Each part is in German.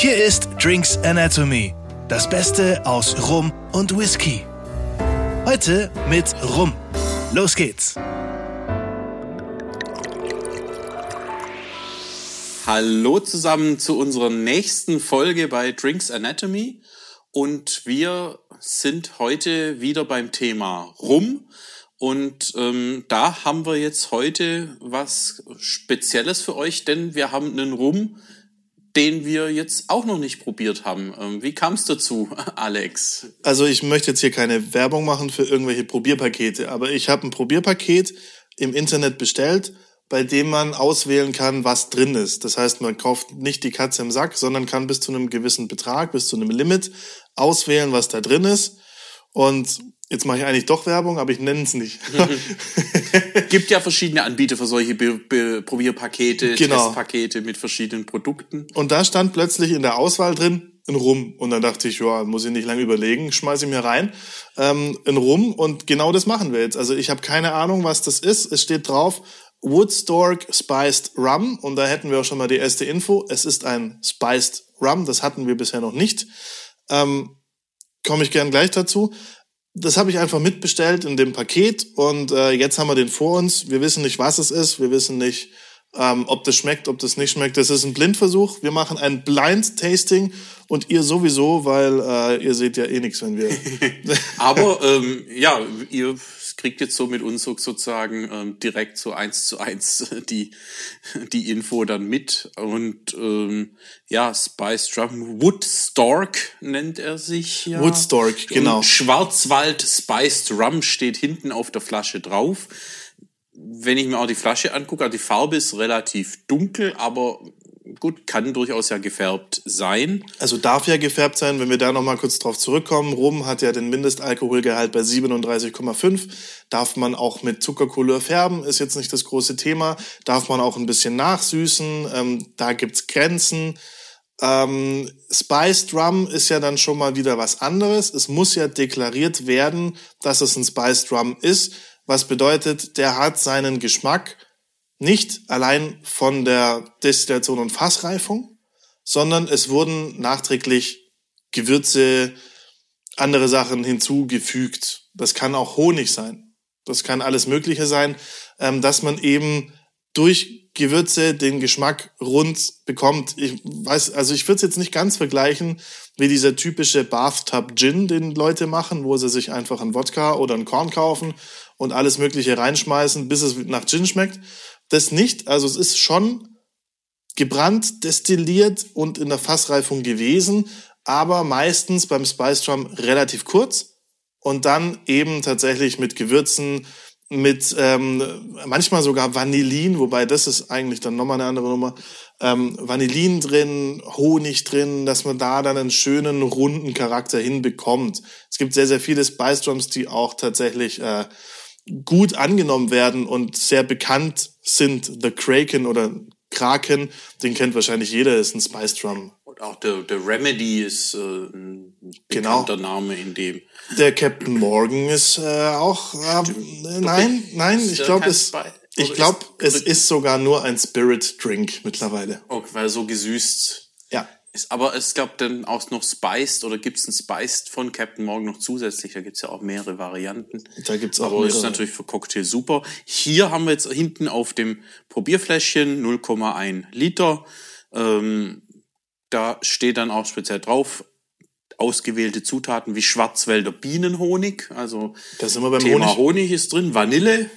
Hier ist Drinks Anatomy, das Beste aus Rum und Whisky. Heute mit Rum. Los geht's. Hallo zusammen zu unserer nächsten Folge bei Drinks Anatomy und wir sind heute wieder beim Thema Rum und ähm, da haben wir jetzt heute was Spezielles für euch, denn wir haben einen Rum, den wir jetzt auch noch nicht probiert haben. Ähm, wie kam es dazu, Alex? Also ich möchte jetzt hier keine Werbung machen für irgendwelche Probierpakete, aber ich habe ein Probierpaket im Internet bestellt bei dem man auswählen kann, was drin ist. Das heißt, man kauft nicht die Katze im Sack, sondern kann bis zu einem gewissen Betrag, bis zu einem Limit auswählen, was da drin ist. Und jetzt mache ich eigentlich doch Werbung, aber ich nenne es nicht. Gibt ja verschiedene Anbieter für solche Be Be Probierpakete, genau. Testpakete mit verschiedenen Produkten. Und da stand plötzlich in der Auswahl drin ein Rum. Und dann dachte ich, ja, muss ich nicht lange überlegen, schmeiße ich mir rein, ähm, ein Rum. Und genau das machen wir jetzt. Also ich habe keine Ahnung, was das ist. Es steht drauf, Woodstork Spiced Rum und da hätten wir auch schon mal die erste Info. Es ist ein Spiced Rum, das hatten wir bisher noch nicht. Ähm, Komme ich gern gleich dazu. Das habe ich einfach mitbestellt in dem Paket und äh, jetzt haben wir den vor uns. Wir wissen nicht, was es ist. Wir wissen nicht, ähm, ob das schmeckt, ob das nicht schmeckt. Das ist ein Blindversuch. Wir machen ein Blind Tasting und ihr sowieso, weil äh, ihr seht ja eh nichts, wenn wir. Aber ähm, ja, ihr kriegt jetzt so mit uns sozusagen ähm, direkt so eins zu eins die, die Info dann mit. Und ähm, ja, Spice Drum, Woodstork nennt er sich ja. Woodstork, genau. Und Schwarzwald Spiced Rum steht hinten auf der Flasche drauf. Wenn ich mir auch die Flasche angucke, also die Farbe ist relativ dunkel, aber gut, kann durchaus ja gefärbt sein. Also darf ja gefärbt sein, wenn wir da nochmal kurz drauf zurückkommen. Rum hat ja den Mindestalkoholgehalt bei 37,5. Darf man auch mit Zuckercouleur färben, ist jetzt nicht das große Thema. Darf man auch ein bisschen nachsüßen, ähm, da gibt's Grenzen. Ähm, Spiced Rum ist ja dann schon mal wieder was anderes. Es muss ja deklariert werden, dass es ein Spiced Rum ist, was bedeutet, der hat seinen Geschmack nicht allein von der Destillation und Fassreifung, sondern es wurden nachträglich Gewürze, andere Sachen hinzugefügt. Das kann auch Honig sein. Das kann alles Mögliche sein, ähm, dass man eben durch Gewürze den Geschmack rund bekommt. Ich weiß, also ich würde es jetzt nicht ganz vergleichen wie dieser typische Bathtub Gin, den Leute machen, wo sie sich einfach einen Wodka oder einen Korn kaufen und alles Mögliche reinschmeißen, bis es nach Gin schmeckt, das nicht. Also es ist schon gebrannt, destilliert und in der Fassreifung gewesen, aber meistens beim Spice Drum relativ kurz und dann eben tatsächlich mit Gewürzen, mit ähm, manchmal sogar Vanillin, wobei das ist eigentlich dann nochmal eine andere Nummer. Ähm, Vanillin drin, Honig drin, dass man da dann einen schönen runden Charakter hinbekommt. Es gibt sehr, sehr viele Spice Drums, die auch tatsächlich äh, gut angenommen werden und sehr bekannt sind. The Kraken oder Kraken, den kennt wahrscheinlich jeder, ist ein Spice Drum. Und auch der, der Remedy ist äh, ein genau. bekannter genau. Name in dem. Der Captain Morgan ist äh, auch. Äh, nein, nein, ich glaube es. Ich glaube, es ist sogar nur ein Spirit Drink mittlerweile. Okay, weil so gesüßt ist, aber es gab dann auch noch Spiced oder gibt es ein Spiced von Captain Morgan noch zusätzlich? Da gibt es ja auch mehrere Varianten. Da gibt's auch Aber mehrere. ist natürlich für Cocktail super. Hier haben wir jetzt hinten auf dem Probierfläschchen 0,1 Liter. Ähm, da steht dann auch speziell drauf, ausgewählte Zutaten wie Schwarzwälder Bienenhonig. Also das sind wir beim Thema Honig. Honig ist drin, Vanille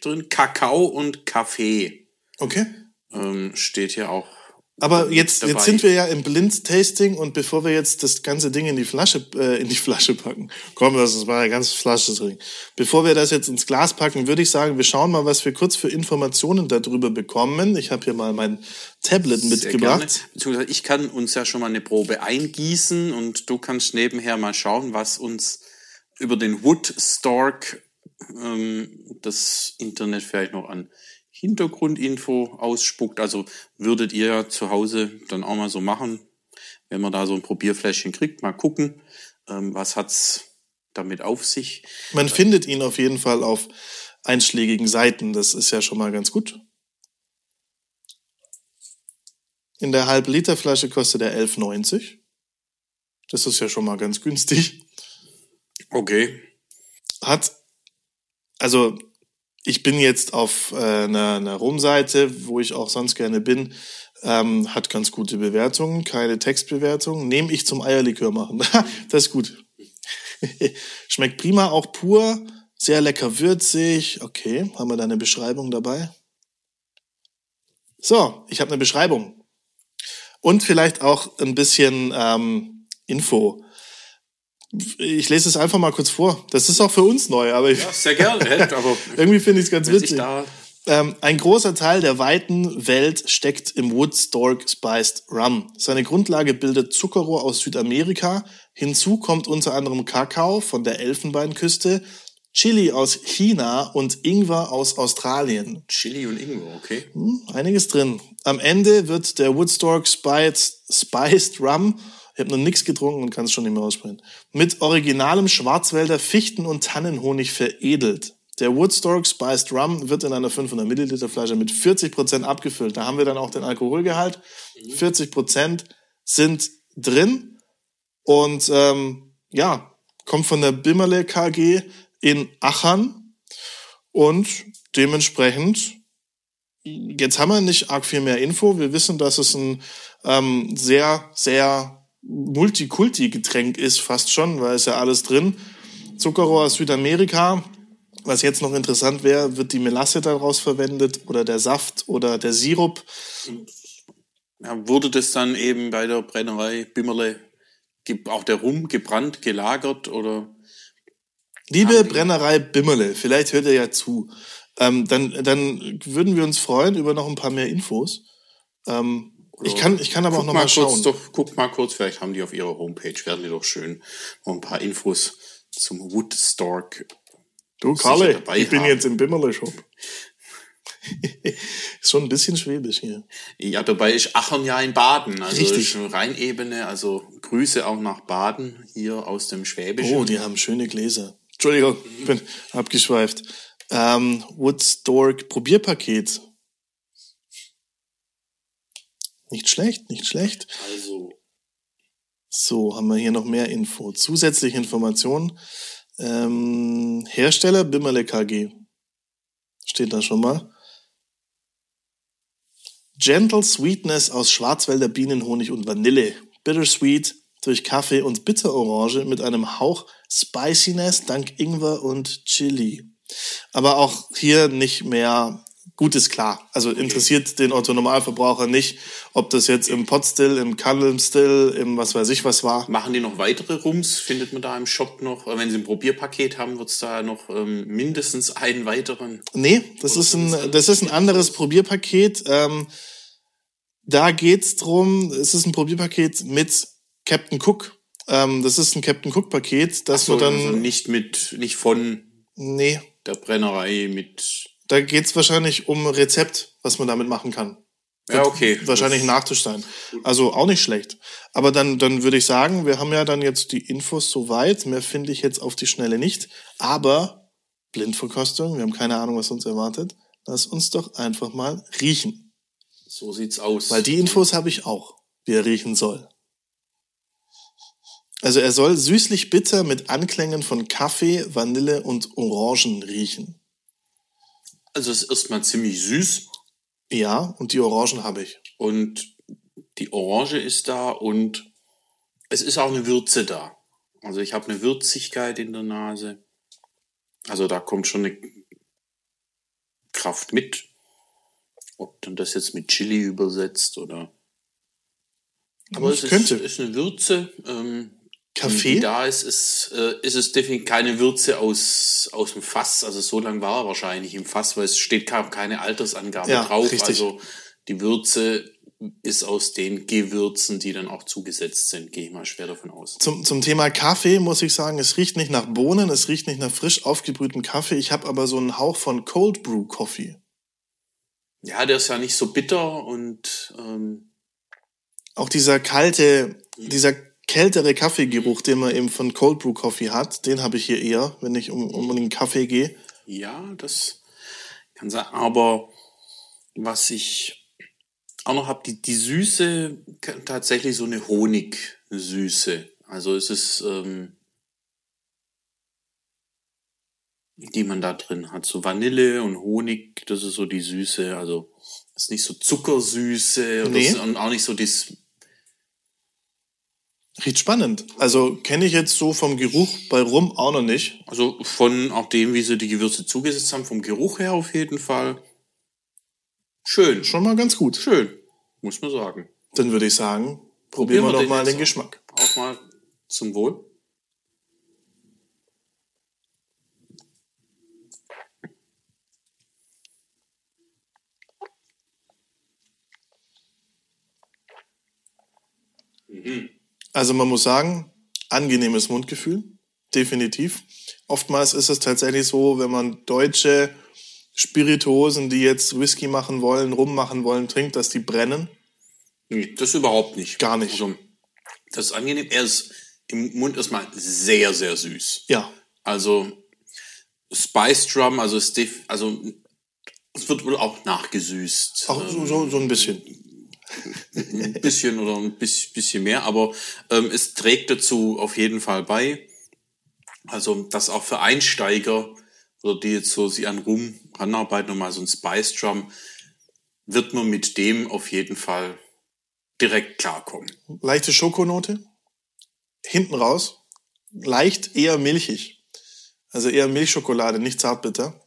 drin, Kakao und Kaffee. Okay. Ähm, steht hier auch aber jetzt, jetzt sind wir ja im Blind-Tasting und bevor wir jetzt das ganze Ding in die Flasche, äh, in die Flasche packen, komm, lass uns mal eine ganze Flasche trinken. Bevor wir das jetzt ins Glas packen, würde ich sagen, wir schauen mal, was wir kurz für Informationen darüber bekommen. Ich habe hier mal mein Tablet Sehr mitgebracht. Gerne. Beziehungsweise ich kann uns ja schon mal eine Probe eingießen und du kannst nebenher mal schauen, was uns über den Woodstork ähm, das Internet vielleicht noch an Hintergrundinfo ausspuckt. Also würdet ihr zu Hause dann auch mal so machen, wenn man da so ein Probierfläschchen kriegt, mal gucken, ähm, was hat's damit auf sich. Man findet ihn auf jeden Fall auf einschlägigen Seiten. Das ist ja schon mal ganz gut. In der Halb-Liter-Flasche kostet er 11,90. Das ist ja schon mal ganz günstig. Okay. Hat, also ich bin jetzt auf äh, einer, einer Rumseite, wo ich auch sonst gerne bin, ähm, hat ganz gute Bewertungen, keine Textbewertungen. Nehme ich zum Eierlikör machen. das ist gut. Schmeckt prima, auch pur, sehr lecker würzig. Okay, haben wir da eine Beschreibung dabei? So, ich habe eine Beschreibung. Und vielleicht auch ein bisschen ähm, Info. Ich lese es einfach mal kurz vor. Das ist auch für uns neu, aber ich, Ja, sehr gerne. Aber irgendwie finde ich es ganz witzig. Ähm, ein großer Teil der weiten Welt steckt im Woodstork Spiced Rum. Seine Grundlage bildet Zuckerrohr aus Südamerika. Hinzu kommt unter anderem Kakao von der Elfenbeinküste, Chili aus China und Ingwer aus Australien. Chili und Ingwer, okay. Hm, einiges drin. Am Ende wird der Woodstock Spiced, Spiced Rum, ich habe noch nichts getrunken und kann es schon nicht mehr aussprechen, mit originalem Schwarzwälder Fichten- und Tannenhonig veredelt. Der Woodstock Spiced Rum wird in einer 500 Milliliter Flasche mit 40% abgefüllt. Da haben wir dann auch den Alkoholgehalt. 40% sind drin und ähm, ja, kommt von der Bimmerle KG in Achern und dementsprechend Jetzt haben wir nicht arg viel mehr Info. Wir wissen, dass es ein ähm, sehr, sehr Multikulti-Getränk ist, fast schon, weil es ja alles drin. Zuckerrohr aus Südamerika. Was jetzt noch interessant wäre, wird die Melasse daraus verwendet oder der Saft oder der Sirup. Ja, wurde das dann eben bei der Brennerei Bimmerle auch der Rum gebrannt, gelagert oder? Liebe Brennerei Bimmerle, vielleicht hört ihr ja zu. Ähm, dann, dann würden wir uns freuen über noch ein paar mehr Infos. Ähm, ich, kann, ich kann aber auch Guck noch mal mal schauen. kurz, doch, guck mal kurz, vielleicht haben die auf ihrer Homepage, werden die doch schön noch ein paar Infos zum Woodstock. Du, Karle, ich bin haben. jetzt im Bimmerle-Shop. ist schon ein bisschen schwäbisch hier. Ja, dabei ist Achern ja in Baden, also Richtig. Rheinebene, also Grüße auch nach Baden, hier aus dem Schwäbischen. Oh, die haben schöne Gläser. Entschuldigung, ich bin abgeschweift. Ähm, Woodstock Probierpaket. Nicht schlecht, nicht schlecht. Also, So, haben wir hier noch mehr Info. Zusätzliche Informationen. Ähm, Hersteller Bimmerle KG. Steht da schon mal. Gentle Sweetness aus Schwarzwälder Bienenhonig und Vanille. Bittersweet durch Kaffee und Bitterorange mit einem Hauch Spiciness dank Ingwer und Chili. Aber auch hier nicht mehr Gutes klar. Also interessiert den Otto Normalverbraucher nicht, ob das jetzt im Potstill, im Candle-Still, im was weiß ich was war. machen die noch weitere Rums? Findet man da im Shop noch? Wenn sie ein Probierpaket haben, wird es da noch ähm, mindestens einen weiteren. Nee, das ist ein, das ist ein anderes Probierpaket. Ähm, da geht's drum, es ist ein Probierpaket mit Captain Cook. Ähm, das ist ein Captain Cook Paket, das So, wird dann, also nicht mit, nicht von nee, der Brennerei mit. Da geht's wahrscheinlich um Rezept, was man damit machen kann. Ja, okay. Wahrscheinlich ein Nachtisch sein. Also auch nicht schlecht. Aber dann, dann würde ich sagen, wir haben ja dann jetzt die Infos soweit. Mehr finde ich jetzt auf die Schnelle nicht. Aber Blindverkostung, wir haben keine Ahnung, was uns erwartet. Lass uns doch einfach mal riechen. So sieht's aus. Weil die Infos habe ich auch, wie er riechen soll. Also er soll süßlich bitter mit Anklängen von Kaffee, Vanille und Orangen riechen. Also es ist erstmal ziemlich süß Ja, und die Orangen habe ich. und die Orange ist da und es ist auch eine Würze da. Also ich habe eine Würzigkeit in der Nase. Also da kommt schon eine Kraft mit. Ob dann das jetzt mit Chili übersetzt oder. Aber es könnte. Ist, ist eine Würze. Ähm, Kaffee? Die da ist, ist, äh, ist es definitiv keine Würze aus, aus dem Fass. Also so lange war er wahrscheinlich im Fass, weil es steht keine Altersangabe Ja, drauf. richtig. Also die Würze ist aus den Gewürzen, die dann auch zugesetzt sind, gehe ich mal schwer davon aus. Zum, zum Thema Kaffee muss ich sagen, es riecht nicht nach Bohnen, es riecht nicht nach frisch aufgebrühtem Kaffee. Ich habe aber so einen Hauch von Cold Brew Coffee. Ja, der ist ja nicht so bitter und ähm, Auch dieser kalte, dieser kältere Kaffeegeruch, den man eben von Cold Brew Coffee hat, den habe ich hier eher, wenn ich um, um den Kaffee gehe. ja, das kann sein. Aber was ich auch noch habe, die, die Süße tatsächlich so eine Honigsüße. Also es ist, ähm, die man da drin hat. So Vanille und Honig, das ist so die Süße. Also ist nicht so Zuckersüße und, Nee. und auch nicht so das. Riecht spannend. Also kenne ich jetzt so vom Geruch bei Rum auch noch nicht. Also von auch dem, wie sie die Gewürze zugesetzt haben, vom Geruch her auf jeden Fall. Schön. Schon mal ganz gut. Schön, muss man sagen. Dann würde ich sagen, probieren wir wir doch den mal den. Geschmack. Auch mal zum Wohl. Also man muss sagen, angenehmes Mundgefühl, definitiv. Oftmals ist es tatsächlich so, wenn man deutsche Spirituosen, die jetzt Whisky machen wollen, Rum machen wollen, trinkt, dass die brennen. Nee, das überhaupt nicht. Gar nicht. Also, das ist angenehm. Er ist im Mund erstmal sehr, sehr süß. Ja, Also Spice Drum, also es, def- also es wird wohl auch nachgesüßt. auch so, so, so ein bisschen. Ein bisschen oder ein bis- bisschen mehr, aber ähm, es trägt dazu auf jeden Fall bei. Also, dass auch für Einsteiger oder die jetzt so sich an Rum ranarbeiten und mal so ein Spice Drum, wird man mit dem auf jeden Fall direkt klarkommen. Leichte Schokonote. Hinten raus. Leicht eher milchig. Also eher Milchschokolade, nicht zartbitter.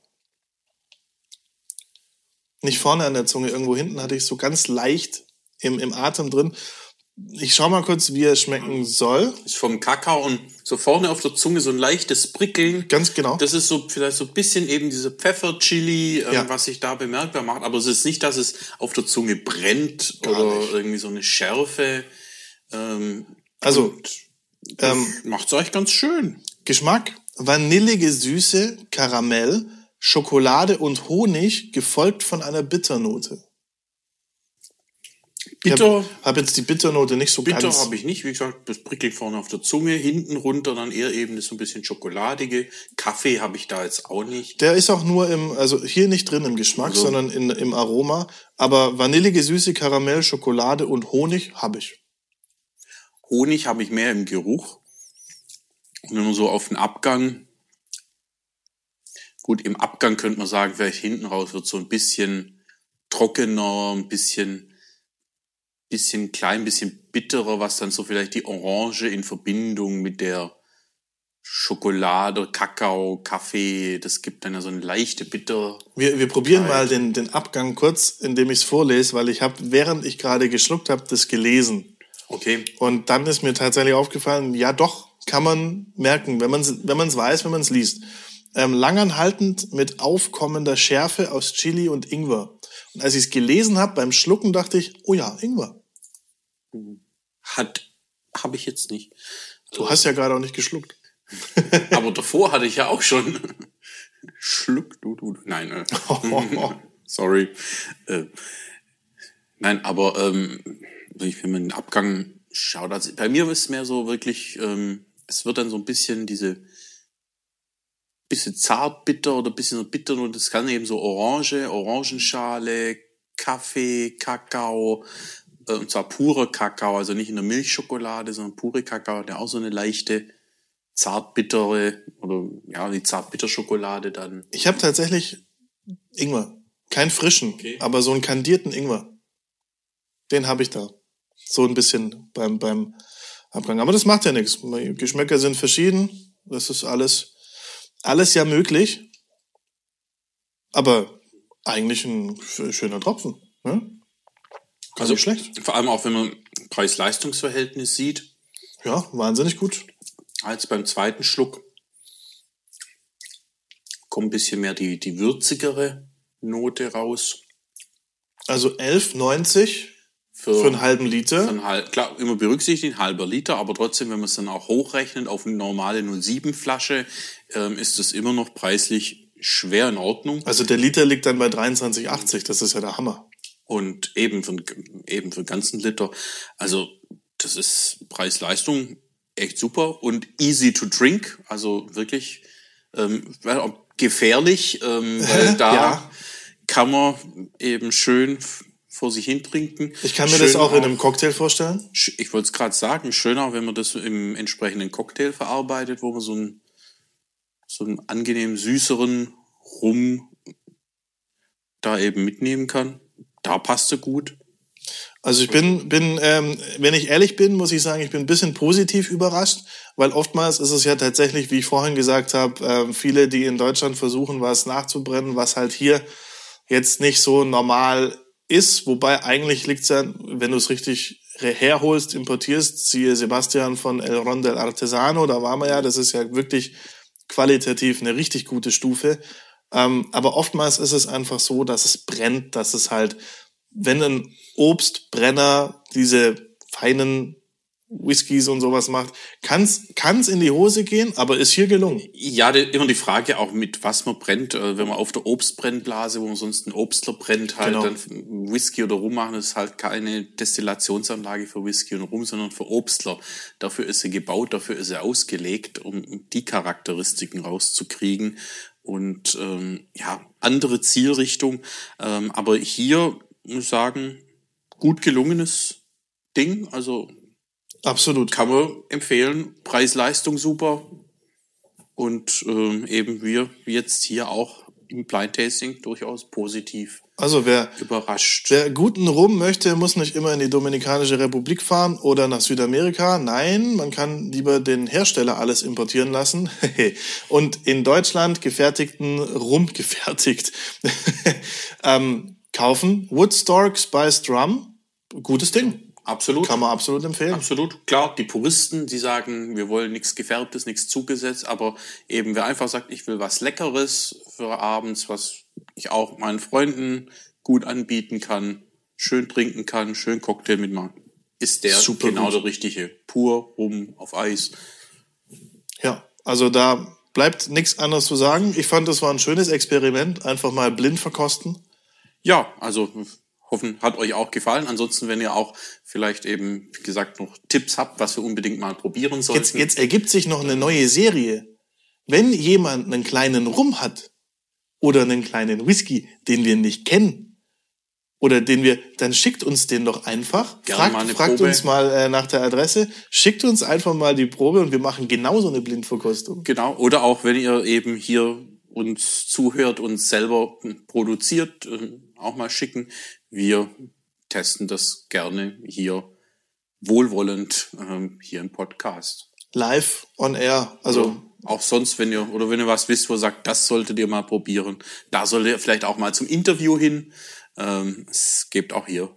Nicht vorne an der Zunge, irgendwo hinten hatte ich so ganz leicht im, im Atem drin. Ich schau mal kurz, wie er schmecken soll. Ist vom Kakao und so vorne auf der Zunge so ein leichtes Prickeln. Ganz genau. Das ist so vielleicht so ein bisschen eben diese Pfeffer-Chili, ähm, Ja. was sich da bemerkbar macht. Aber es ist nicht, dass es auf der Zunge brennt Gar oder nicht. irgendwie so eine Schärfe. Ähm, Also, ähm, macht's euch ganz schön. Geschmack, vanillige Süße, Karamell, Schokolade und Honig, gefolgt von einer Bitternote. Bitter, Ich habe hab jetzt die Bitternote nicht so bitter habe ich nicht. Wie gesagt, das prickelt vorne auf der Zunge, hinten runter dann eher eben das so ein bisschen schokoladige. Kaffee habe ich da jetzt auch nicht. Der ist auch nur im, also hier nicht drin im Geschmack, Also- sondern in, im Aroma. Aber vanillige Süße, Karamell, Schokolade und Honig habe ich. Honig habe ich mehr im Geruch. Und wenn man so auf den Abgang, gut, im Abgang könnte man sagen, vielleicht hinten raus wird so ein bisschen trockener, ein bisschen, bisschen klein, bisschen bitterer, was dann so vielleicht die Orange in Verbindung mit der Schokolade, Kakao, Kaffee, das gibt dann ja so eine leichte Bitter. Wir, wir probieren mal den, den Abgang kurz, indem ich es vorlese, weil ich habe, während ich gerade geschluckt habe, das gelesen. Okay, Und dann ist mir tatsächlich aufgefallen, ja doch, kann man merken, wenn man es wenn man's weiß, wenn man es liest. Ähm, langanhaltend mit aufkommender Schärfe aus Chili und Ingwer. Und als ich es gelesen habe beim Schlucken, dachte ich, oh ja, Ingwer. Hat, habe ich jetzt nicht. Du hast ja gerade auch nicht geschluckt. Aber davor hatte ich ja auch schon. Schluck, du, du. Nein, äh, sorry. Äh, nein, aber ähm, wenn man den Abgang schaut, also bei mir ist es mehr so wirklich, ähm, es wird dann so ein bisschen diese bisschen zart bitter oder bisschen so bitter und das kann eben so Orange, Orangenschale, Kaffee, Kakao, und zwar purer Kakao, also nicht in der Milchschokolade, sondern pure Kakao, der auch so eine leichte zartbittere oder ja, die zartbitterschokolade dann. Ich habe tatsächlich Ingwer. Kein frischen, Okay. aber so einen kandierten Ingwer. Den habe ich da. So ein bisschen beim, beim Abgang. Aber das macht ja nichts. Geschmäcker sind verschieden. Das ist alles, alles ja möglich. Aber eigentlich ein sch- schöner Tropfen. Ne? Also nicht schlecht. Vor allem auch, wenn man Preis-Leistungs-Verhältnis sieht, Ja, wahnsinnig gut. als beim zweiten Schluck kommt ein bisschen mehr die, die würzigere Note raus. Also 11,90 Für, für einen halben Liter. einen halb, klar, immer berücksichtigt, ein halber Liter, aber trotzdem, wenn man es dann auch hochrechnet auf eine normale 07 Flasche, ähm, ist das immer noch preislich schwer in Ordnung. Also der Liter liegt dann bei 23,80. Das ist ja der Hammer. Und eben für, eben für einen ganzen Liter. Also, das ist Preis-Leistung echt super und easy to drink. Also wirklich ähm, auch gefährlich, ähm, weil da Ja. kann man eben schön vor sich hin trinken. Ich kann mir Schön das auch in einem Cocktail vorstellen. Ich wollte es gerade sagen, schöner, wenn man das im entsprechenden Cocktail verarbeitet, wo man so einen, so einen angenehm süßeren Rum da eben mitnehmen kann. Da passt er gut. Also ich bin, bin ähm, wenn ich ehrlich bin, muss ich sagen, ich bin ein bisschen positiv überrascht, weil oftmals ist es ja tatsächlich, wie ich vorhin gesagt habe, äh, viele, die in Deutschland versuchen, was nachzubrennen, was halt hier jetzt nicht so normal ist. Wobei eigentlich liegt's ja, wenn du es richtig herholst, importierst, siehe Sebastian von El Rondel Artesano, da waren wir ja, das ist ja wirklich qualitativ eine richtig gute Stufe. Ähm, aber oftmals ist es einfach so, dass es brennt, dass es halt, wenn ein Obstbrenner diese feinen Whiskys und sowas macht, kann's kann's in die Hose gehen, aber ist hier gelungen. Ja, die, immer die Frage auch mit was man brennt, äh, wenn man auf der Obstbrennblase, wo man sonst einen Obstler brennt, halt genau. dann Whisky oder Rum machen, ist halt keine Destillationsanlage für Whisky und Rum, sondern für Obstler. Dafür ist sie gebaut, dafür ist sie ausgelegt, um die Charakteristiken rauszukriegen und ähm, ja andere Zielrichtung. Ähm, aber hier muss ich sagen gut gelungenes Ding. Also absolut kann man empfehlen. Preis-Leistung super und ähm, eben wir jetzt hier auch im Blind Tasting durchaus positiv. Also wer überrascht. Wer guten Rum möchte, muss nicht immer in die Dominikanische Republik fahren oder nach Südamerika. Nein, man kann lieber den Hersteller alles importieren lassen und in Deutschland gefertigten Rum gefertigt ähm, kaufen. Woodstock Spiced Rum gutes Ding. Absolut. Kann man absolut empfehlen. Absolut. Klar, die Puristen, die sagen, wir wollen nichts Gefärbtes, nichts zugesetzt, aber eben wer einfach sagt, ich will was Leckeres für abends, was ich auch meinen Freunden gut anbieten kann, schön trinken kann, schön Cocktail mitmachen, ist der Super genau gut. der richtige. Pur, rum, auf Eis. Ja, also da bleibt nichts anderes zu sagen. Ich fand, das war ein schönes Experiment, einfach mal blind verkosten. Ja, also hoffen, hat euch auch gefallen. Ansonsten, wenn ihr auch vielleicht eben, wie gesagt, noch Tipps habt, was wir unbedingt mal probieren sollten. Jetzt, jetzt ergibt sich noch eine neue Serie. Wenn jemand einen kleinen Rum hat oder einen kleinen Whisky, den wir nicht kennen, oder den wir, dann schickt uns den doch einfach. Gerne fragt, fragt Probe. uns mal äh, nach der Adresse, schickt uns einfach mal die Probe und wir machen genauso eine Blindverkostung. Genau. Oder auch wenn ihr eben hier uns zuhört und selber produziert, äh, auch mal schicken. Wir testen das gerne hier wohlwollend ähm, hier im Podcast. Live on air, also oder auch sonst, wenn ihr oder wenn ihr was wisst, wo ihr sagt, das solltet ihr mal probieren, da solltet ihr vielleicht auch mal zum Interview hin. Ähm, es gibt auch hier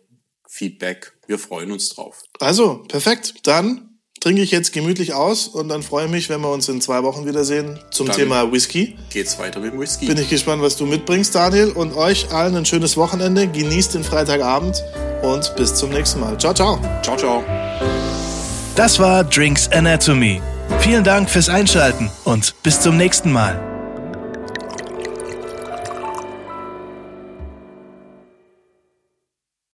Feedback. Wir freuen uns drauf. Also perfekt. Dann trinke ich jetzt gemütlich aus und dann freue ich mich, wenn wir uns in zwei Wochen wiedersehen zum dann Thema Whisky. Geht's weiter mit dem Whisky. Bin ich gespannt, was du mitbringst, Daniel. Und euch allen ein schönes Wochenende. Genießt den Freitagabend und bis zum nächsten Mal. Ciao, ciao. Ciao, ciao. Das war Drinks Anatomy. Vielen Dank fürs Einschalten und bis zum nächsten Mal.